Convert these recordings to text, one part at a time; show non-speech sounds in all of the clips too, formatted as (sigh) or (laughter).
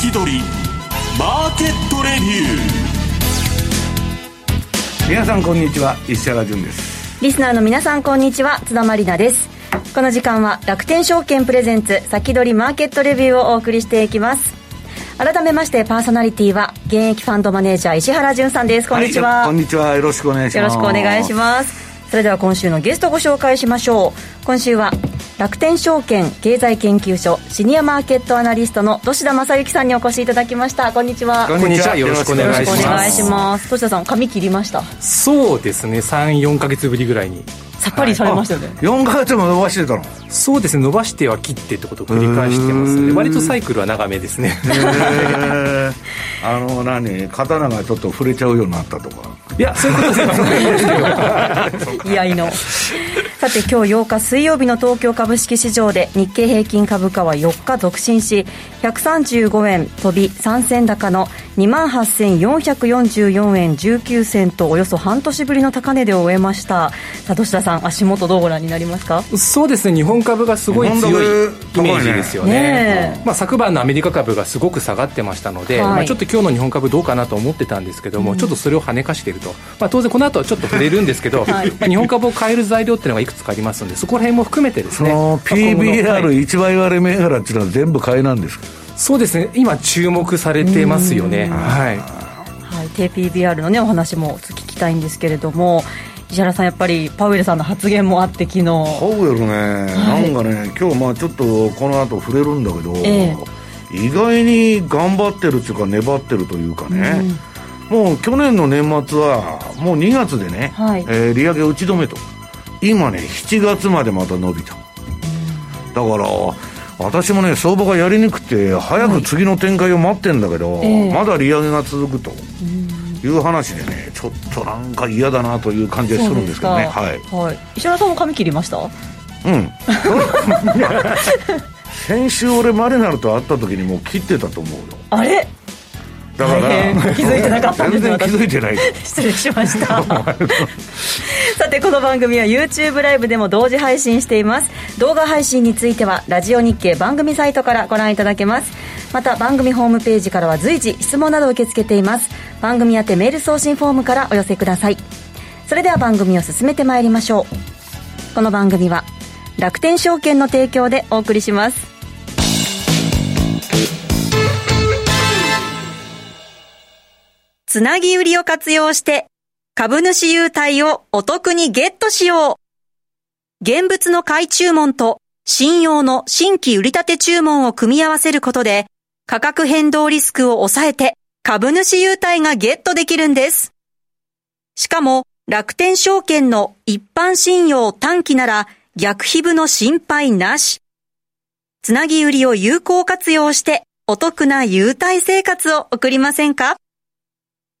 先取りマーケットレビュー。皆さんこんにちは石原潤です。リスナーの皆さんこんにちは津田まりなです。この時間は楽天証券プレゼンツ先取りマーケットレビューをお送りしていきます。改めましてパーソナリティは現役ファンドマネージャー石原潤さんです。こんにちは、はい、こんにちは。よろしくお願いします。よろしくお願いしますそれでは今週のゲストご紹介しましょう。今週は楽天証券経済研究所シニアマーケットアナリストの土田正幸さんにお越しいただきました。こんにちは。こんにちは。よろしくお願いします。お願いします。土田さん髪切りました？そうですね。34か月ぶりぐらいにさっぱりされましたよね、はい、4か月も伸ばしてたの？そうですね伸ばしては切ってってことを繰り返してますので割とサイクルは長めですね。(laughs) あの何？刀がちょっと触れちゃうようになったとか。いやそういうことですよいやいのさて今日8日水曜日の東京株式市場で日経平均株価は4日続伸し135円飛び3銭高の2万8444円19銭とおよそ半年ぶりの高値で終えました。さあ土田さん足元どうご覧になりますか？そうですね日本株がすごい強いイメージですよね、ね、まあ、昨晩のアメリカ株がすごく下がってましたので、はい、まあ、ちょっと今日の日本株どうかなと思ってたんですけども、うん、ちょっとそれを跳ねかしていると、まあ、当然この後はちょっと触れるんですけど、(laughs) はい、まあ、日本株を変える材料っていうのがいくつかありますのでそこら辺も含めてですね。PBR1 倍割れ銘柄っていうのは全部買いなんですか？そうですね。今注目されてますよね。はい、はい、低 PBR のねお話も聞きたいんですけれども石原さん、やっぱりパウエルさんの発言もあって、昨日。パウエルね、はい、なんかね、今日まあちょっとこの後触れるんだけど、え意外に頑張ってるっていうか、粘ってるというかね、うん、もう去年の年末は、もう2月でね、はい、えー、利上げ打ち止めと、今ね、7月までまた伸びた。だから私もね相場がやりにくくて早く次の展開を待ってんだけど、はい、まだ利上げが続くと。いう話でねちょっとなんか嫌だなという感じがするんですけどね。はい、はい、石原さんも髪切りました？うん。(laughs) 先週俺マレナルと会った時にもう切ってたと思うよ。あれ？だから気づいてなかったんです全然気づいてない。失礼しました。(laughs) さてこの番組は YouTube ライブでも同時配信しています。動画配信についてはラジオ日経番組サイトからご覧いただけます。また番組ホームページからは随時質問などを受け付けています。番組宛てメール送信フォームからお寄せください。それでは番組を進めてまいりましょう。この番組は楽天証券の提供でお送りしますつなぎ売りを活用して株主優待をお得にゲットしよう。現物の買い注文と信用の新規売り立て注文を組み合わせることで価格変動リスクを抑えて株主優待がゲットできるんです。しかも楽天証券の一般信用短期なら逆皮膚の心配なし。つなぎ売りを有効活用してお得な優待生活を送りませんか？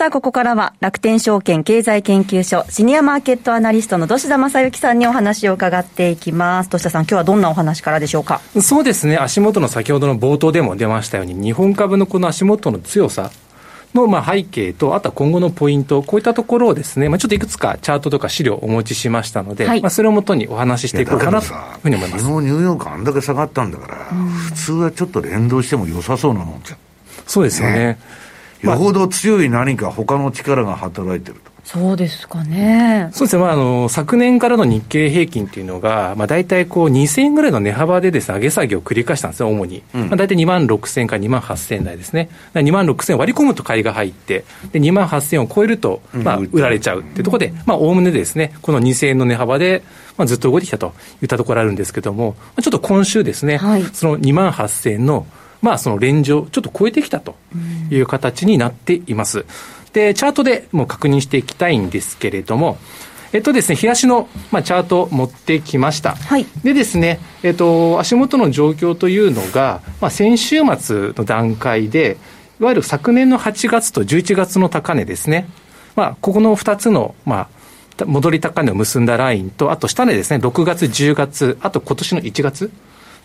さあ、ここからは楽天証券経済研究所シニアマーケットアナリストの土田正幸さんにお話を伺っていきます。土田さん、今日はどんなお話からでしょうか？そうですね、足元の先ほどの冒頭でも出ましたように、日本株のこの足元の強さ、のまあ背景と、あとは今後のポイント、こういったところをですね、まあ、ちょっといくつかチャートとか資料をお持ちしましたので、はい、まあ、それをもとにお話ししていこうかなというふうに思います。昨日ニューヨークあんだけ下がったんだから、普通はちょっと連動しても良さそうなもんじゃそうですよね。ねよほど強い何か他の力が働いてると。そうですかね。そうですね。まあ、あの、昨年からの日経平均っていうのが、まあ、大体こう、2000円ぐらいの値幅でですね、上げ下げを繰り返したんですね、主に。うん、まあ、大体2万6000から2万8000台ですね。2万6000割り込むと買いが入って、で、2万8000を超えると、まあ、売られちゃうっていうところで、まあ、おおむねですね、この2000円の値幅で、まあ、ずっと動いてきたといったところあるんですけども、ちょっと今週ですね、はい、その2万8000円の、まあ、そのレンジをちょっと超えてきたという形になっています。うんで、チャートでもう確認していきたいんですけれども、えっとですね、日足の、まあ、チャートを持ってきました。はい。でですね、えっと、足元の状況というのが、まあ、先週末の段階で、いわゆる昨年の8月と11月の高値ですね。まあ、ここの2つの、まあ、戻り高値を結んだラインと、あと下値ですね、6月、10月、あと今年の1月。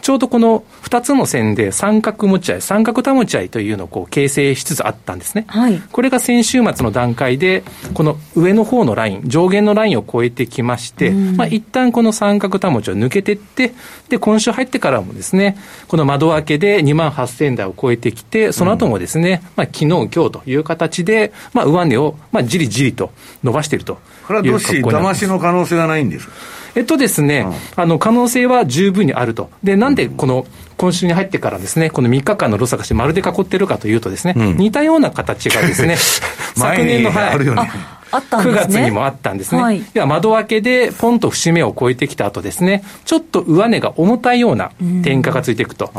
ちょうどこの2つの線で三角持ち合い、三角保ち合いというのをこう形成しつつあったんですね。はい、これが先週末の段階で、この上の方のライン、上限のラインを超えてきまして、まあ一旦この三角保ちを抜けていって、で、今週入ってからもですね、この窓開けで2万8000台を超えてきて、その後もですね、まあ昨日、今日という形で、まあ上値を、まあじりじりと伸ばしているとこれはどうし、騙しの可能性がないんですか？えっとですね、うん、あの、可能性は十分にあると。で、なんでこの、今週に入ってからですね、この3日間のロス探しまるで囲ってるかというとですね、うん、似たような形がですね、(laughs) (laughs) 昨年の、はい、9月にもあったんですね。はい、では窓開けでポンと節目を超えてきた後ですね、ちょっと上値が重たいような転化がついていくと。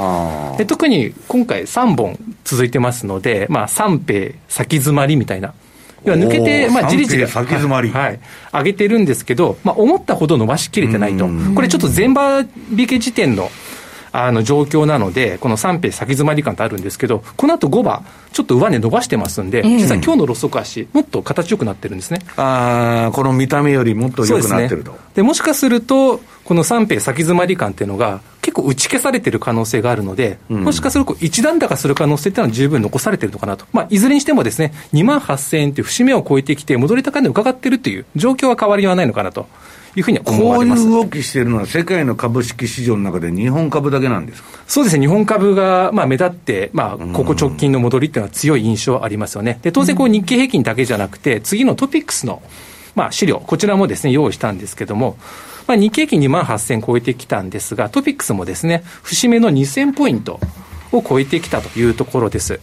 で特に今回3本続いてますので、まあ3平先詰まりみたいな。要は抜けて、まあ、じりじり、先詰まり、はい、上げてるんですけど、まあ、思ったほど伸ばしきれてないと、これちょっと前場引け時点のあの状況なので、この3ペ先詰まり感ってあるんですけど、この後5番、ちょっと上値伸ばしてますんで、実は今日のロスト足、もっと形よくなってるんですね。あこの見た目よりもっと良くなってると。で、ね、もしかすると、この3ペ先詰まり感っていうのが、結構打ち消されてる可能性があるので、うん、もしかすると一段高する可能性っていうのは十分残されてるのかなと。まあ、いずれにしてもですね、2万8000円っていう節目を超えてきて、戻り高値を伺ってるっていう状況は変わりはないのかなと。いうふうにこういう動きしてるのは、世界の株式市場の中で日本株だけなんですそうですね、日本株がまあ目立って、まあ、ここ直近の戻りっていうのは強い印象ありますよね。で当然、日経平均だけじゃなくて、次のトピックスの、まあ、資料、こちらもですね、用意したんですけども、まあ、日経平均2万8000超えてきたんですが、トピックスもですね、節目の2000ポイントを超えてきたというところです。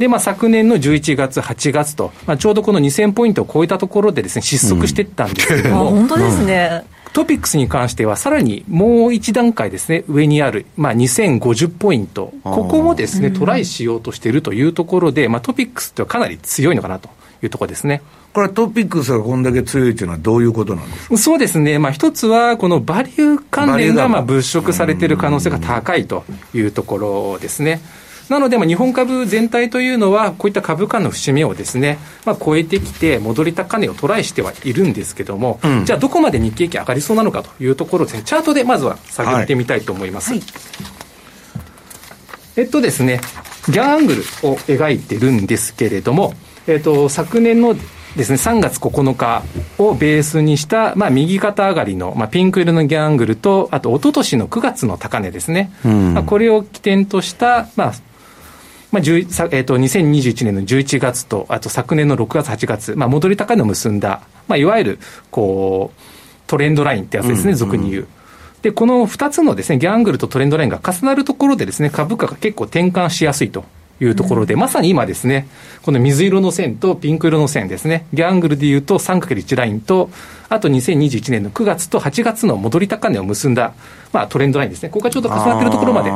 で、まあ、昨年の11月、8月と、まあ、ちょうどこの2000ポイントを超えたところでですね、失速していったんですけれども、うん、本当ですね。トピックスに関しては、さらにもう一段階ですね、上にある、まあ、2050ポイント、ここもですね、トライしようとしているというところで、まあ、トピックスってはかなり強いのかなというところですね。これトピックスがこんだけ強いというのはどういうことなんですか？そうですね。まあ一つは、このバリュー関連がまあ物色されている可能性が高いというところですね。なので、日本株全体というのは、こういった株価の節目をですね、まあ、超えてきて、戻り高値をトライしてはいるんですけども、うん、じゃあ、どこまで日経平均上がりそうなのかというところですね、チャートでまずは探ってみたいと思います。はいはい、えっとですね、ギャンアングルを描いてるんですけれども、えっと、昨年のですね、3月9日をベースにした、まあ、右肩上がりの、まあ、ピンク色のギャングルと、あと、一昨年の9月の高値ですね。うん、まあ、これを起点とした、まあ、まあ、えー、と2021年の11月と、あと昨年の6月、8月、まあ、戻り高値を結んだ、まあ、いわゆるこうトレンドラインってやつですね、俗に言う。で、この2つのですね、ギャングルとトレンドラインが重なるところでですね、株価が結構転換しやすいというところで、うん、まさに今ですね、この水色の線とピンク色の線ですね、ギャングルでいうと 3×1 ラインと、あと2021年の9月と8月の戻り高値を結んだ、まあ、トレンドラインですね、ここがちょうど重なっているところまで、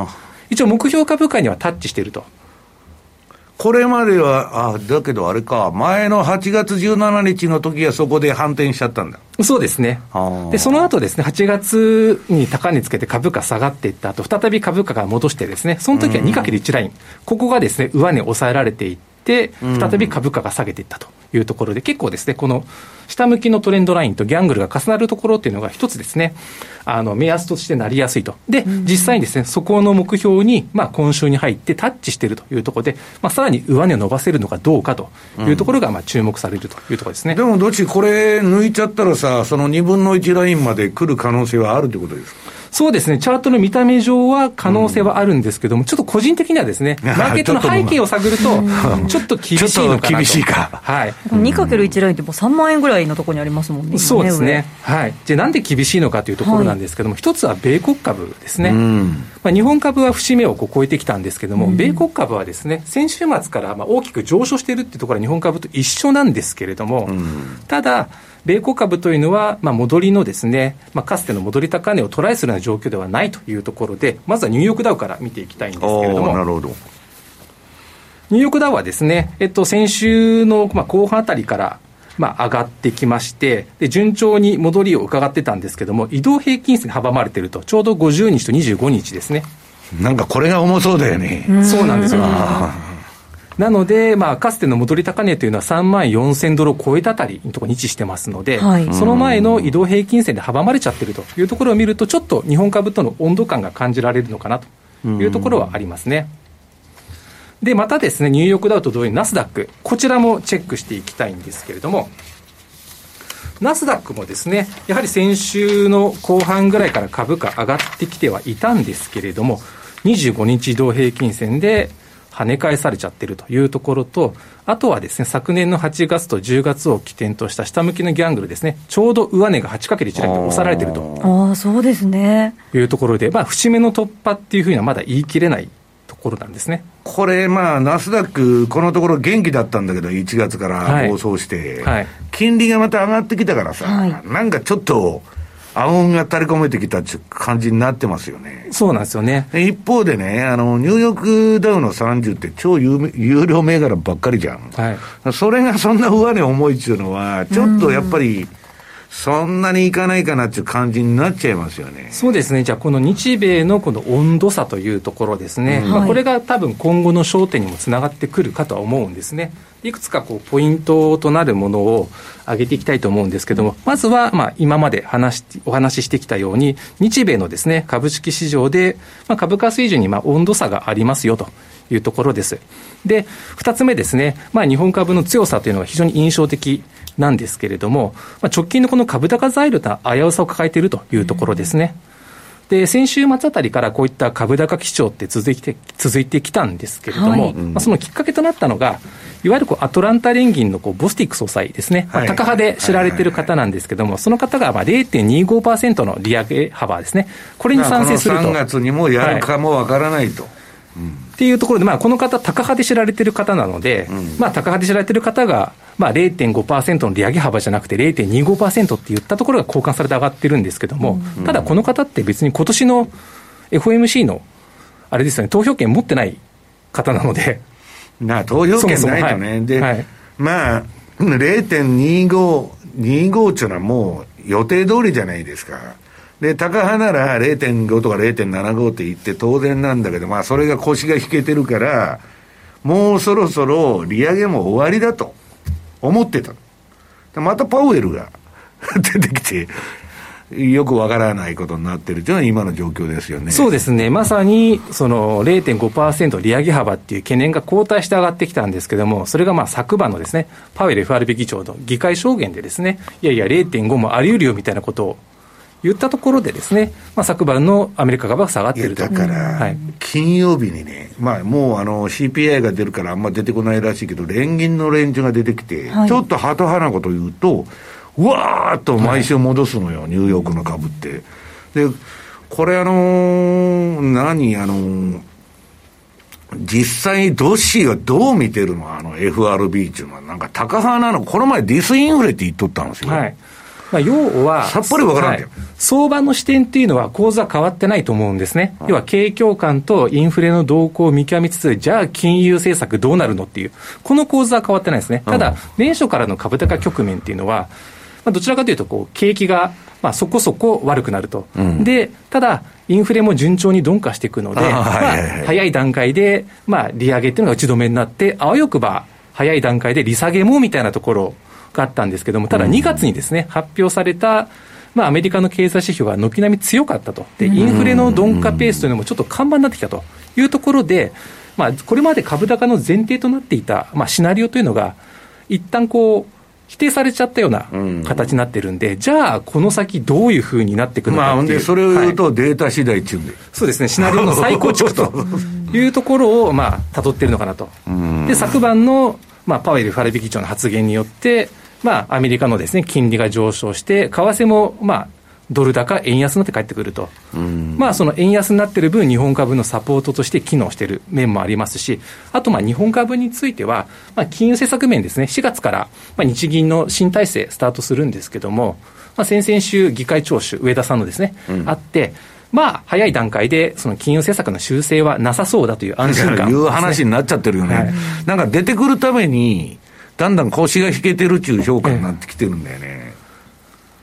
一応目標株価にはタッチしていると。これまでは、あだけどあれか、前の8月17日の時はそこで反転しちゃったんだ。そうですね。で、その後ですね、8月に高値つけて株価下がっていった後、再び株価が戻してですね、その時は 2×1 ライン、ここがですね、上値抑えられていって、再び株価が下げていったというところで、結構ですね、この下向きのトレンドラインとギャングルが重なるところっていうのが一つですね、あの、目安としてなりやすいと。で、実際にですね、そこの目標に、まあ、今週に入ってタッチしているというところで、まあ、さらに上値を伸ばせるのかどうかというところが、まあ、注目されるというところですね。でも、どっちこれ抜いちゃったらさ、その2分の1ラインまで来る可能性はあるということですか？そうですね、チャートの見た目上は可能性はあるんですけども、うん、ちょっと個人的にはですね、(laughs) マーケットの背景を探ると、ちょっと厳しいのかなと。厳しいか。はい。2×1 ラインってもう3万円ぐらいのところにありますもんね、そうですね、はい、じゃなんで厳しいのかというところなんですけども、はい、一つは米国株ですね、まあ、日本株は節目をこう超えてきたんですけども、米国株はですね先週末からまあ大きく上昇しているっていうところは、日本株と一緒なんですけれども、ただ、米国株というのは、まあ、戻りのですね、まあ、かつての戻り高値をトライするような状況ではないというところで、まずはニューヨークダウから見ていきたいんですけれども。なるほどニューヨークダウはですね、えっと、先週の、まあ、後半あたりから、まあ、上がってきまして、で、順調に戻りを伺ってたんですけども、移動平均線に阻まれてると、ちょうど50日と25日ですね。なんかこれが重そうだよね。そうなんですよ。なので、まあ、かつての戻り高値というのは3万4000ドルを超えたあたりのところに位置してますので、はい、その前の移動平均線で阻まれちゃってるというところを見ると、ちょっと日本株との温度感が感じられるのかなというところはありますね。で、またですね、ニューヨークダウと同様にナスダック、こちらもチェックしていきたいんですけれども、ナスダックもですね、やはり先週の後半ぐらいから株価上がってきてはいたんですけれども、25日移動平均線で跳ね返されちゃってるというところと、あとはですね、昨年の8月と10月を起点とした下向きのギャングルですね、ちょうど上値が 8×1 ラインで押さられてると。ああ、そうですね。いうところで、まあ、節目の突破っていうふうにはまだ言い切れないところなんですね。これ、まあ、ナスダック、このところ元気だったんだけど、1月から暴走して、はいはい、金利がまた上がってきたからさ、はい、なんかちょっと、暗雲が垂れ込めてきた感じになってますよね。そうなんですよね。一方でね、あの、ニューヨークダウの30って超有有料銘柄ばっかりじゃん。はい。それがそんな上値重いっていうのは、ちょっとやっぱり、そんなにいかないかなっていう感じになっちゃいますよね。そうですね。じゃあ、この日米のこの温度差というところですね。うん、まあ、これが多分今後の焦点にもつながってくるかとは思うんですね。いくつかこうポイントとなるものを挙げていきたいと思うんですけども、まずはまあ今まで話しお話ししてきたように、日米のですね株式市場でまあ株価水準にまあ温度差がありますよと。いうところです。で、二つ目ですね、まあ日本株の強さというのが非常に印象的なんですけれども、まあ、直近のこの株高材料と危うさを抱えているというところですね。で、先週末あたりからこういった株高基調って続いて、続いてきたんですけれども、はい、まあ、そのきっかけとなったのが、いわゆるこうアトランタ連銀のこうボスティック総裁ですね、まあ、高派で知られている方なんですけれども、その方がまあ0.25%の利上げ幅ですね、これに賛成すると。3月にもやるかもわからないと。はい。っていうところで、まあ、この方、高派で知られてる方なので、うん、まあ、高派で知られてる方が、まあ、0.5%の利上げ幅じゃなくて0.25%って言ったところが交換されて上がってるんですけども、うん、ただこの方って別に今年の FOMC の、あれですよね、投票権持ってない方なので。な投票権ないとね。はい、で、はい、まあ、0.25、25っていうのはもう予定通りじゃないですか。で、高派なら0.5とか0.75って言って当然なんだけど、まあそれが腰が引けてるから、もうそろそろ利上げも終わりだと思ってた。またパウエルが (laughs) 出てきて、よくわからないことになってるというのは今の状況ですよね。そうですね。まさに、その0.5%利上げ幅っていう懸念が後退して上がってきたんですけども、それがまあ昨晩のですね、パウエル FRB 議長の議会証言でですね、いやいや0.5もあり得るよみたいなことを言ったところでですね、まあ、昨晩のアメリカ株は下がってると。だから、金曜日にね、まあ、もうあの CPI が出るからあんま出てこないらしいけど、連銀の連中が出てきて、はい、ちょっとハト派なこと言うと、うわーっと毎週戻すのよ、はい、ニューヨークの株って。で、これあのー、何、あのー、実際、ドッシーはどう見てるのあの FRB っていうのは、なんか高派なの、この前ディスインフレって言っとったんですよ。はいまあ、要は、さっぱりわからん、はい、相場の視点っていうのは構図は変わってないと思うんですね。要は景況感とインフレの動向を見極めつつ、じゃあ金融政策どうなるのっていう、この構図は変わってないですね。ただ、年初からの株高局面っていうのは、まあ、どちらかというと、こう、景気が、まあ、そこそこ悪くなると。うん、で、ただ、インフレも順調に鈍化していくので、まあ、早い段階で、まあ、利上げっていうのが打ち止めになって、あわよくば、早い段階で利下げもみたいなところがあったんですけども、ただ2月にですね、発表された、まあ、アメリカの経済指標が軒並み強かったと。で、インフレの鈍化ペースというのもちょっと看板になってきたと。いうところで、まあ、これまで株高の前提となっていた、まあ、シナリオというのが、一旦こう、否定されちゃったような形になってるんで、うん、じゃあ、この先どういうふうになっていくのかまあ、で、それを言うと、データ次第っていうんで、そうですね、シナリオの再構築と (laughs) いうところを、まあ、辿ってるのかなと。で、昨晩のまあ、パウエル FRB 議長の発言によって、まあ、アメリカのですね、金利が上昇して、為替も、まあ、ドル高、円安になって帰ってくると、まあ、その円安になってる分、日本株のサポートとして機能している面もありますし、あとまあ日本株については、まあ、金融政策面ですね、4月からまあ日銀の新体制スタートするんですけども、まあ、先々週、議会聴取、上田さんのですね、うん、あって、まあ、早い段階で、その金融政策の修正はなさそうだという安心感、ね、(laughs) いう話になっちゃってるよね、はい、なんか出てくるために、だんだん腰が引けてるっていう評価になってきてるんだよね。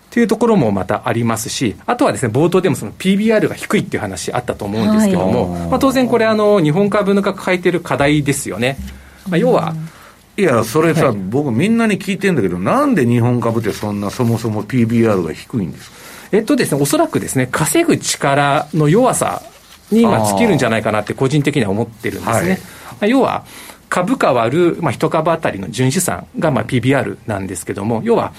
というところもまたありますし、あとはですね、冒頭でもその PBR が低いっていう話あったと思うんですけども、はい、まあ、当然これあの、日本株のが抱えている課題ですよね。まあ、要は、いや、それさ、はい、僕みんなに聞いてんだけど、なんで日本株ってそんなそもそも PBR が低いんですか？えっとですね、おそらくですね、稼ぐ力の弱さに今尽きるんじゃないかなって個人的には思ってるんですね。はい、要は、株価割る、まあ、1株当たりの純資産がまあ PBR なんですけども、要は、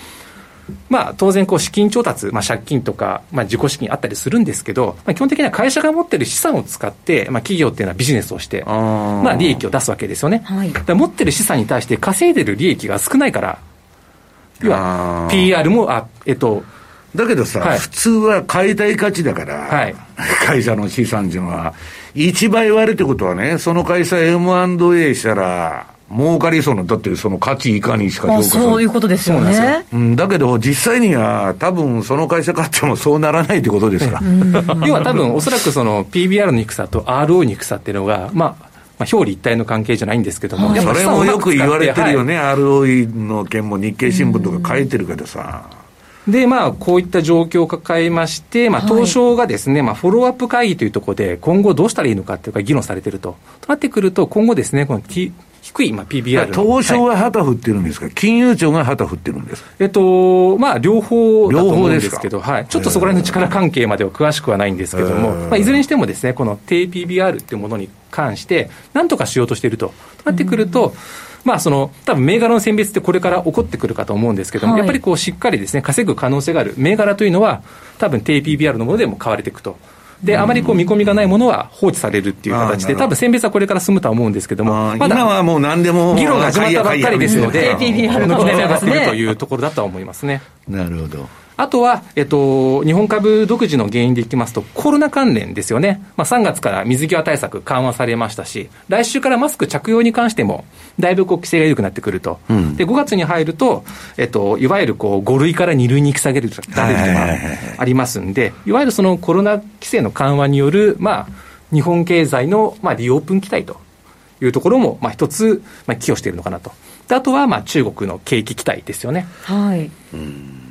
まあ、当然こう資金調達、まあ、借金とか、まあ、自己資金あったりするんですけど、まあ、基本的には会社が持ってる資産を使って、まあ、企業っていうのはビジネスをして、まあ、利益を出すわけですよね。はい、持ってる資産に対して稼いでる利益が少ないから、要は PR も、あえっと、だけどさ、はい、普通は買いたい価値だから、はい、会社の資産っていうのは、1倍割るってことはね、その会社 M&A したら、儲かりそうな、だってその価値いかにしか評価そういうことですよね。うん、だけど実際には多分その会社買ってもそうならないってことですか。要は多分おそらくその PBR の低さと RO にくさっていうのが、まあ、まあ、表裏一体の関係じゃないんですけども、はい、それもよく言われてるよね、はい、ROE の件も日経新聞とか書いてるけどさ。で、まあ、こういった状況を抱えまして、まあ、東証がですね、はい、まあ、フォローアップ会議というところで、今後どうしたらいいのかっていうか、議論されてると。となってくると、今後ですね、この、T、低い、まあ、PBR。東証が旗振ってるんですか、はい、金融庁が旗振ってるんですえっと、まあ、両方だと思うんですけど、はい。ちょっとそこら辺の力関係までは詳しくはないんですけども、まあ、いずれにしてもですね、この低 PBR っていうものに関して、なんとかしようとしていると。となってくると、まあ、その、多分銘柄の選別ってこれから起こってくるかと思うんですけども、はい、やっぱりこう、しっかりですね、稼ぐ可能性がある銘柄というのは、多分低 PBR のものでも買われていくと。で、あまりこう見込みがないものは放置されるっていう形で、多分選別はこれから進むとは思うんですけども、まだ今はもう何でも議論が始まったばっかりですので、PPR の上がってるというところだとは思いますね。なるほど。あとは、えっと、日本株独自の原因でいきますと、コロナ関連ですよね。まあ、3月から水際対策緩和されましたし、来週からマスク着用に関しても、だいぶこう規制が緩くなってくると。うん、で、5月に入ると、えっと、いわゆるこう5類から2類に引き下げるとかありますんで、いわゆるそのコロナ規制の緩和による、まあ、日本経済の、まあ、リオープン期待というところも、まあ、一つ、まあ、寄与しているのかなと。あとは、まあ、中国の景気期待ですよね。はい。うん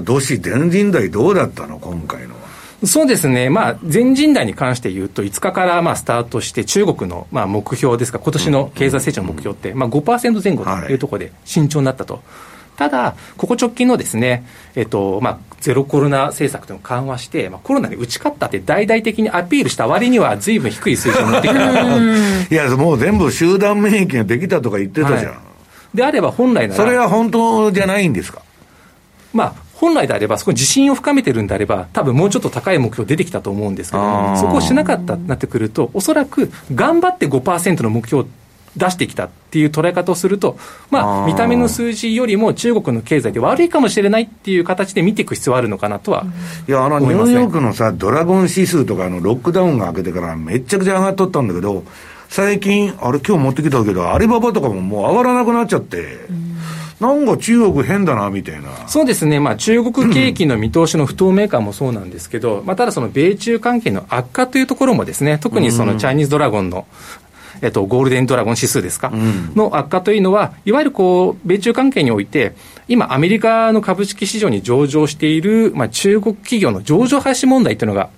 どし全人代どうだったの、今回のは。そうですね、まあ、全人代に関して言うと、5日からまあスタートして、中国のまあ目標ですか、今年の経済成長の目標って、まあ5%前後というところで慎重になったと。はい、ただ、ここ直近のですね、えっとまあ、ゼロコロナ政策というのを緩和して、まあ、コロナに打ち勝ったって大々的にアピールした割には、ずいぶん低い水準になってきたいや、もう全部集団免疫ができたとか言ってたじゃん。はい、であれば本来なら。それは本当じゃないんですかまあ、本来であれば、そこに自信を深めてるんであれば、多分もうちょっと高い目標出てきたと思うんですけども、そこをしなかったなってくると、おそらく頑張って5%の目標を出してきたっていう捉え方をすると、まあ、見た目の数字よりも中国の経済で悪いかもしれないっていう形で見ていく必要はあるのかなとは、いや、あの、ニューヨークのさ、ドラゴン指数とかのロックダウンが明けてからめっちゃくちゃ上がっとったんだけど、最近、あれ今日持ってきたけど、アリババとかももう上がらなくなっちゃって、うんなんか中国変だなみたいな。そうですね、まあ、中国景気の見通しの不透明感もそうなんですけど、まあ、ただその米中関係の悪化というところもですね、特にそのチャイニーズドラゴンの、えっと、ゴールデンドラゴン指数ですか、うん、の悪化というのは、いわゆるこう米中関係において、今、アメリカの株式市場に上場している、まあ、中国企業の上場廃止問題というのが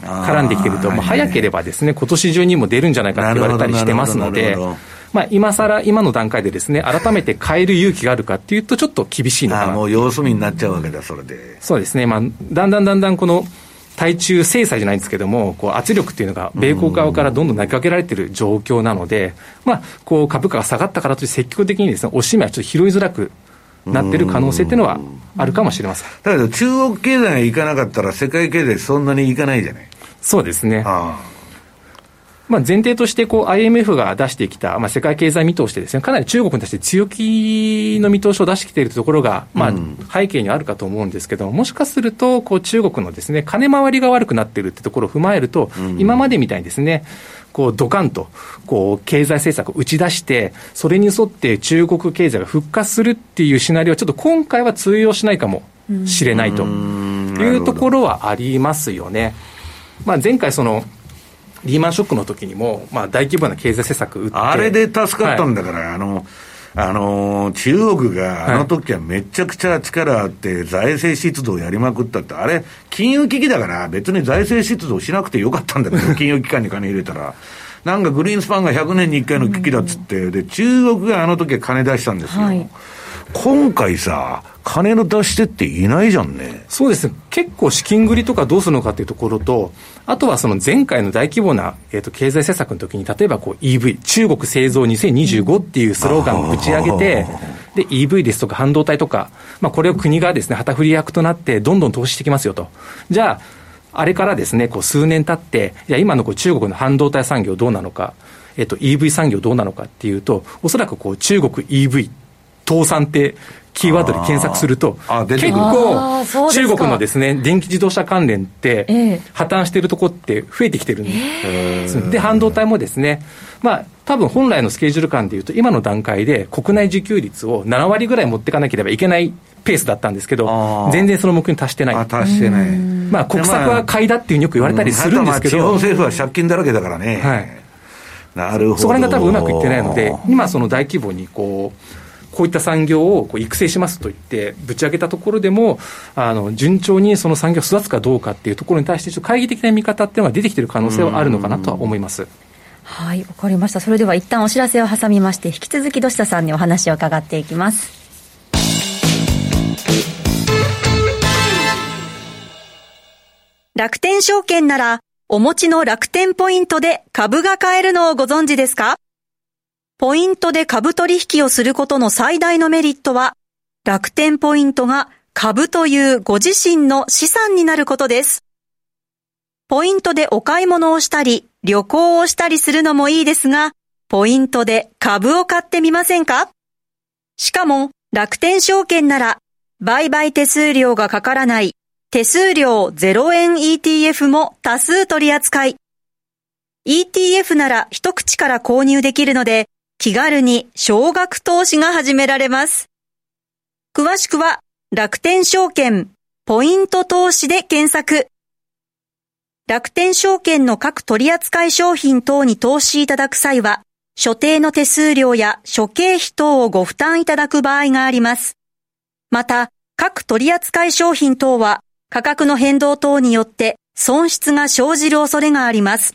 絡んできていると、まあ、早ければですね、今年中にも出るんじゃないかと言われたりしてますので。まあ、今更、今の段階でですね、改めて変える勇気があるかっていうと、ちょっと厳しいのかなもう様子見になっちゃうわけだ、それで。そうですね、まあ、だんだんだんだんこの、対中制裁じゃないんですけども、こう圧力っていうのが、米国側からどんどん投げかけられている状況なので、まあ、こう株価が下がったからといって、積極的にですね、押し目はちょっと拾いづらくなってる可能性っていうのはあるかもしれません。だけど、中国経済がいかなかったら、世界経済そんなにいかないじゃない。そうですね。あまあ、前提としてこう IMF が出してきた、まあ、世界経済見通しでですね、かなり中国に対して強気の見通しを出してきているところが、まあ、背景にあるかと思うんですけども、しかすると、こう中国のですね、金回りが悪くなっているってところを踏まえると、今までみたいにですね、こうドカンとこう経済政策を打ち出して、それに沿って中国経済が復活するっていうシナリオは、ちょっと今回は通用しないかもしれないというところはありますよね。まあ、前回そのリーマンショックの時にも、まあ、大規模な経済政策打ってあれで助かったんだから、はい、あのあの中国があの時はめちゃくちゃ力あって、財政出動やりまくったって、あれ、金融危機だから、別に財政出動しなくてよかったんだけど、(laughs) 金融機関に金入れたら。なんかグリーンスパンが100年に1回の危機だっつって、で、中国があの時は金出したんですよ。はい今回さ、金の出し手っていないじゃんね。そうですね。結構資金繰りとかどうするのかっていうところと、あとはその前回の大規模な、えーと、経済政策の時に、例えばこう EV、中国製造2025っていうスローガンを打ち上げて、で、EV ですとか半導体とか、まあこれを国がですね、旗振り役となってどんどん投資してきますよと。じゃあ、あれからですね、こう数年経って、いや、今のこう中国の半導体産業どうなのか、えっと、EV 産業どうなのかっていうと、おそらくこう中国 EV 倒産ってキーワードで検索すると、結構、中国のですね、電気自動車関連って、破綻しているところって増えてきてるんです。で、半導体もですね、まあ、多分本来のスケジュール感でいうと、今の段階で国内自給率を7割ぐらい持っていかなければいけないペースだったんですけど、全然その目標に達してない。達してない。まあ、国策は買いだっていうふうによく言われたりするんですけど。地方政府は借金だらけだからね。はい。なるほど。そこら辺が多分うまくいってないので、今その大規模にこう、こういった産業をこう育成しますと言ってぶち上げたところでもあの順調にその産業育つかどうかっていうところに対してちょっと懐疑的な見方っていうのが出てきている可能性はあるのかなとは思います。はい、わかりました。それでは一旦お知らせを挟みまして、引き続き土下さんにお話を伺っていきます。楽天証券なら、お持ちの楽天ポイントで株が買えるのをご存知ですか？ポイントで株取引をすることの最大のメリットは、楽天ポイントが株というご自身の資産になることです。ポイントでお買い物をしたり、旅行をしたりするのもいいですが、ポイントで株を買ってみませんか？しかも、楽天証券なら、売買手数料がかからない、手数料0円 ETF も多数取り扱い。ETF なら一口から購入できるので、気軽に少額投資が始められます。詳しくは楽天証券ポイント投資で検索。楽天証券の各取扱商品等に投資いただく際は、所定の手数料や諸経費等をご負担いただく場合があります。また、各取扱商品等は価格の変動等によって損失が生じる恐れがあります。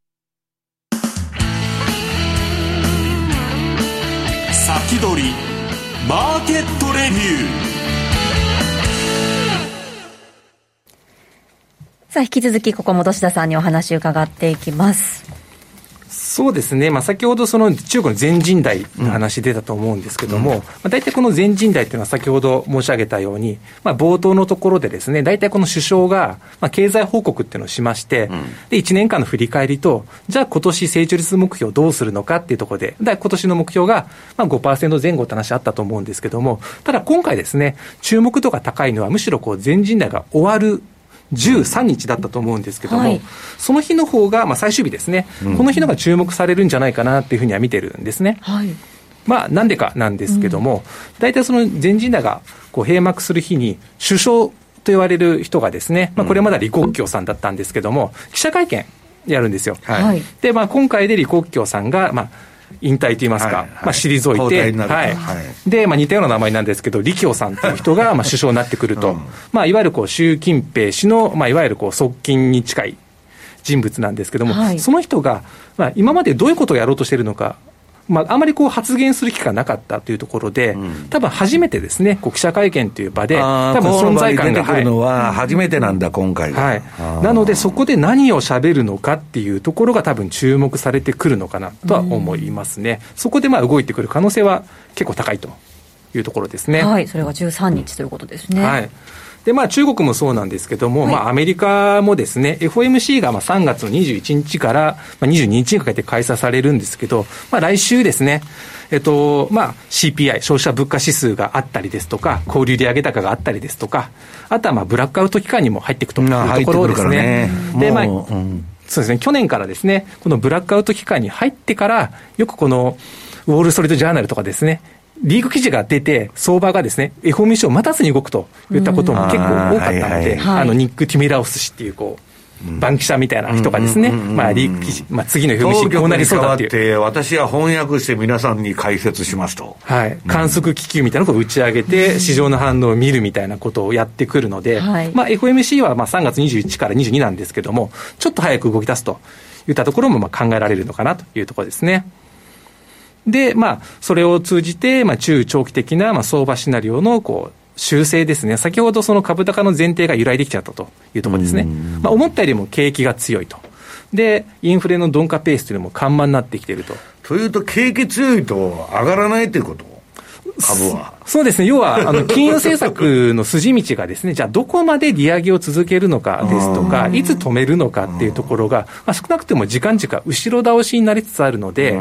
先取りマーケットレビュー。さあ引き続きここも土田さんにお話伺っていきます。そうですね、まあ、先ほどその中国の全人代の話出たと思うんですけども、うん、まあ、大体この全人代っていうのは先ほど申し上げたように、まあ、冒頭のところでですね、大体この首相が、まあ、経済報告っていうのをしまして、うん、で、1年間の振り返りと、じゃあ今年成長率目標どうするのかっていうところで、だ今年の目標が、まあ5%前後って話あったと思うんですけども、ただ今回ですね、注目度が高いのはむしろこう全人代が終わる13日だったと思うんですけども、はい、その日の方が、まあ、最終日ですね、うん、この日のが注目されるんじゃないかなっていうふうには見てるんですね。はい。まあ、なんでかなんですけども、大、体、その全人代がこう閉幕する日に、首相と言われる人がですね、まあ、これまだ李克強さんだったんですけども、記者会見やるんですよ。はい、で、まあ、今回で李克強さんが、まあ、引退といいますか、はいはい、まあ、退いて、はい、はい、で、まあ、似たような名前なんですけど、李強さんという人が、(laughs) まあ、首相になってくると、うん、まあ、いわゆるこう、習近平氏の、まあ、いわゆるこう、側近に近い人物なんですけども、はい、その人が、まあ、今までどういうことをやろうとしているのか、まあ、あまりこう発言する機会がなかったというところで、うん、多分初めてですね、こう記者会見という場で、多分存在感が出てくるのは初めてなんだ、今回は。い、なので、そこで何をしゃべるのかっていうところが、多分注目されてくるのかなとは思いますね、そこでまあ動いてくる可能性は結構高いというところですね。はい、それが13日ということですね。はいで、まあ中国もそうなんですけども、はい、まあアメリカもですね、FOMC がまあ3月の21日から22日にかけて開催されるんですけど、まあ来週ですね、えっと、まあ CPI、消費者物価指数があったりですとか、小売売上高があったりですとか、あとはまあブラックアウト期間にも入っていくというところですね。ね。で、まあ、うん。そうですね、去年からですね、このブラックアウト期間に入ってから、よくこの、ウォール・ストリート・ジャーナルとかですね、リーグ記事が出て、相場がですね、FOMC を待たずに動くといったことも結構多かったので、あの、ニック・ティミラウス氏っていう、こう、バンキシャみたいな人がですね、まあ、リーク記事、まあ、次の FOMC こうなりそうだっていう。私は翻訳して皆さんに解説しますと。はい。観測気球みたいなのを打ち上げて、市場の反応を見るみたいなことをやってくるので、まあ、FOMC はまあ3月21から22なんですけども、ちょっと早く動き出すといったところもまあ考えられるのかなというところですね。で、まあ、それを通じて、まあ、中長期的な、まあ、相場シナリオの、こう、修正ですね。先ほどその株高の前提が揺らいできちゃったというところですね。まあ、思ったよりも景気が強いと。で、インフレの鈍化ペースというのも緩慢になってきていると。というと、景気強いと上がらないということ？株は。そうですね。要は、あの、金融政策の筋道がですね、じゃあどこまで利上げを続けるのかですとか、いつ止めるのかっていうところが、まあ、少なくても時間軸後ろ倒しになりつつあるので、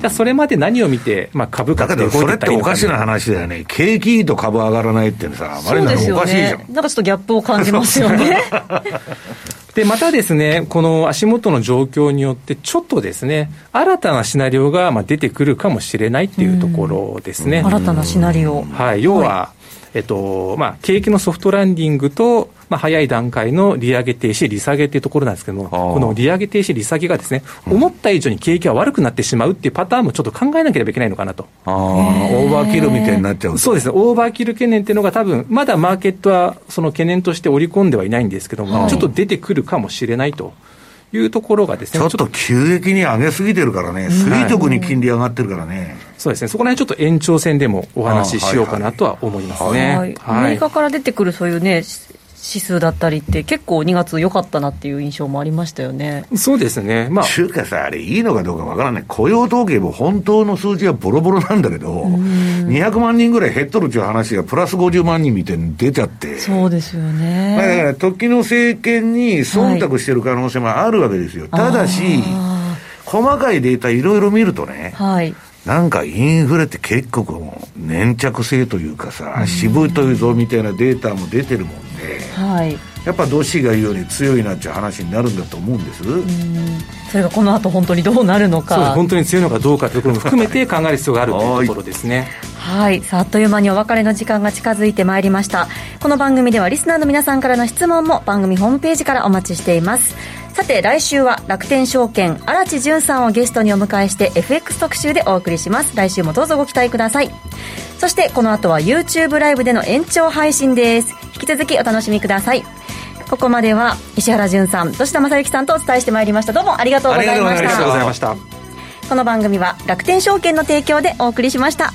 じゃあそれまで何を見て、まあ、株価って動いてたらいいのか、それっておかしな話だよね。景気いいと株上がらないってさ、あまりなおかしいじゃん。ね、なんかちょっとギャップを感じますよね。(laughs) で、またですね、この足元の状況によって、ちょっとですね、新たなシナリオがまあ出てくるかもしれないっていうところですね。新たなシナリオ。はい、要は、はい、えっと、まあ、景気のソフトランディングと、まあ、早い段階の利上げ停止、利下げというところなんですけども、この利上げ停止、利下げがですね、思った以上に景気が悪くなってしまうっていうパターンもちょっと考えなければいけないのかなと。あオーバーキルみたいになっちゃうそうですね、オーバーキル懸念っていうのが多分、まだマーケットはその懸念として織り込んではいないんですけども、ちょっと出てくるかもしれないと。いうところがですねちょっと急激に上げすぎてるからね、垂直に金利上がってるからね、はい、そうですね、そこら辺ちょっと延長線でもお話ししようかなとは思いますね。はい、アメリカから出てくるそういうね、指数だったりって、結構2月良かったなっていう印象もありましたよね。そうですね。まあ。中華さ、あれいいのかどうかわからない。雇用統計も本当の数字はボロボロなんだけど、200万人ぐらい減っとるっていう話がプラス50万人みたいに出ちゃって。そうですよね。だから時の政権に忖度してる可能性もあるわけですよ。はい、ただし、細かいデータいろいろ見るとね、はい、なんかインフレって結構粘着性というかさ、渋いというぞみたいなデータも出てるもんで、はい、やっぱドシが言うように強いなっていう話になるんだと思うんです？それがこの後本当にどうなるのか。本当に強いのかどうかというところも含めて考える必要があるというところですね。はい。さああっという間にお別れの時間が近づいてまいりました。この番組ではリスナーの皆さんからの質問も番組ホームページからお待ちしていますさて来週は楽天証券荒地潤さんをゲストにお迎えして FX 特集でお送りします。来週もどうぞご期待ください。そしてこの後は YouTube ライブでの延長配信です。引き続きお楽しみください。ここまでは石原潤さん吉田正幸さんとお伝えしてまいりました。どうもありがとうございました。ありがとうございました。この番組は楽天証券の提供でお送りしました